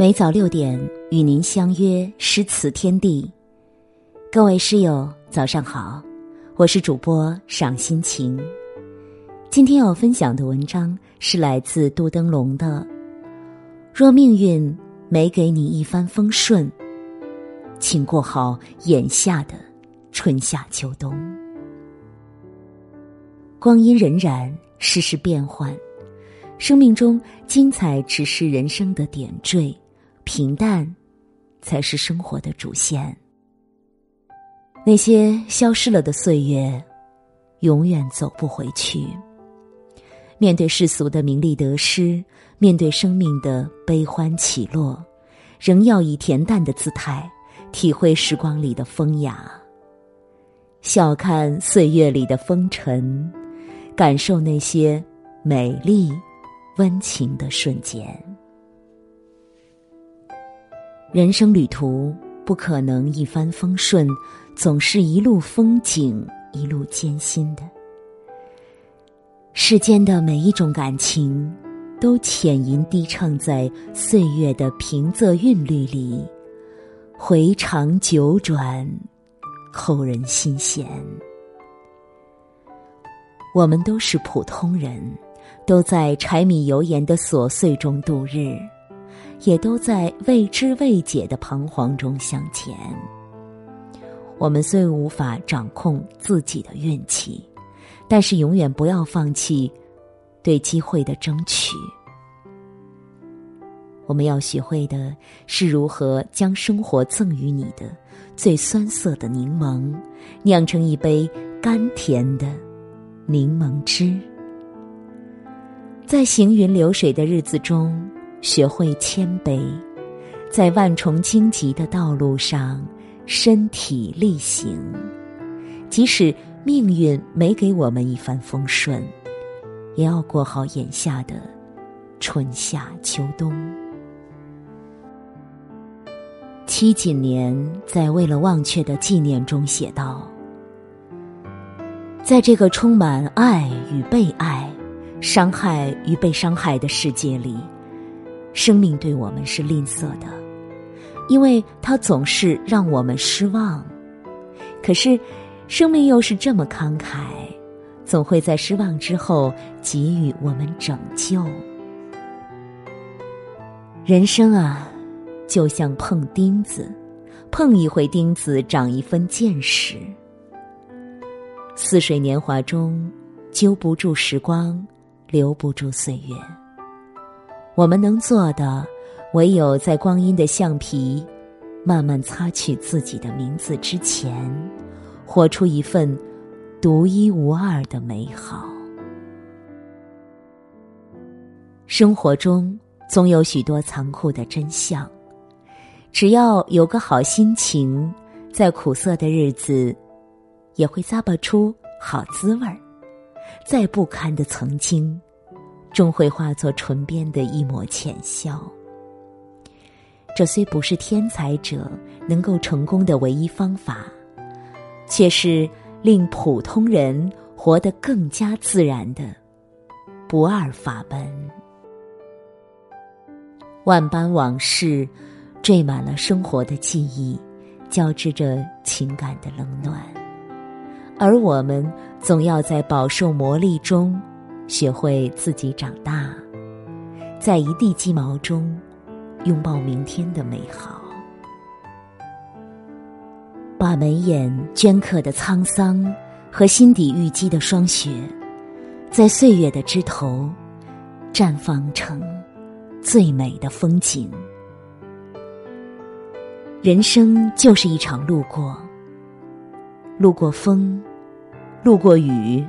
每早六点与您相约诗词天地，各位诗友早上好，我是主播赏心情。今天要分享的文章是来自杜登龙的《若命运没给你一帆风顺，请过好眼下的春夏秋冬》。光阴荏苒，世事变幻。生命中精彩只是人生的点缀，平淡才是生活的主线。那些消失了的岁月，永远走不回去。面对世俗的名利得失，面对生命的悲欢起落，仍要以恬淡的姿态体会时光里的风雅，笑看岁月里的风尘，感受那些美丽。温情的瞬间，人生旅途不可能一帆风顺，总是一路风景，一路艰辛的。世间的每一种感情，都浅吟低唱在岁月的平仄韵律里，回肠九转，扣人心弦。我们都是普通人。都在柴米油盐的琐碎中度日，也都在未知未解的彷徨中向前。我们虽无法掌控自己的运气，但是永远不要放弃对机会的争取。我们要学会的是如何将生活赠予你的最酸涩的柠檬，酿成一杯甘甜的柠檬汁。在行云流水的日子中，学会谦卑；在万重荆棘的道路上，身体力行。即使命运没给我们一帆风顺，也要过好眼下的春夏秋冬。七几年在《为了忘却的纪念》中写道：“在这个充满爱与被爱。”伤害与被伤害的世界里，生命对我们是吝啬的，因为它总是让我们失望。可是，生命又是这么慷慨，总会在失望之后给予我们拯救。人生啊，就像碰钉子，碰一回钉子，长一分见识。似水年华中，揪不住时光。留不住岁月，我们能做的，唯有在光阴的橡皮慢慢擦去自己的名字之前，活出一份独一无二的美好。生活中总有许多残酷的真相，只要有个好心情，在苦涩的日子，也会咂巴出好滋味儿。再不堪的曾经，终会化作唇边的一抹浅笑。这虽不是天才者能够成功的唯一方法，却是令普通人活得更加自然的不二法门。万般往事，缀满了生活的记忆，交织着情感的冷暖。而我们总要在饱受磨砺中，学会自己长大，在一地鸡毛中拥抱明天的美好，把眉眼镌刻的沧桑和心底郁积的霜雪，在岁月的枝头绽放成最美的风景。人生就是一场路过，路过风。路过雨，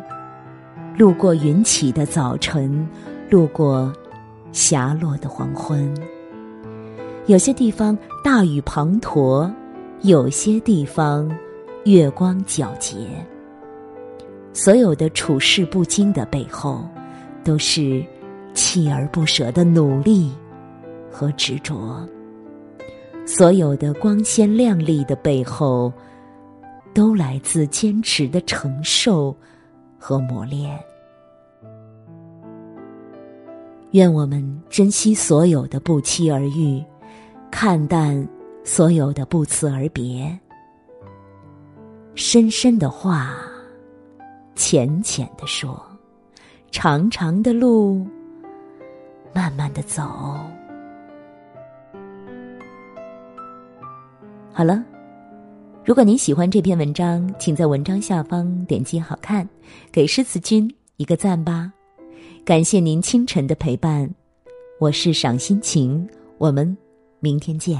路过云起的早晨，路过霞落的黄昏。有些地方大雨滂沱，有些地方月光皎洁。所有的处事不惊的背后，都是锲而不舍的努力和执着。所有的光鲜亮丽的背后。都来自坚持的承受和磨练。愿我们珍惜所有的不期而遇，看淡所有的不辞而别。深深的话，浅浅的说，长长的路，慢慢的走。好了，如果您喜欢这篇文章，请在文章下方点击“好看”，给诗词君一个赞吧。感谢您清晨的陪伴，我是赏心情，我们明天见。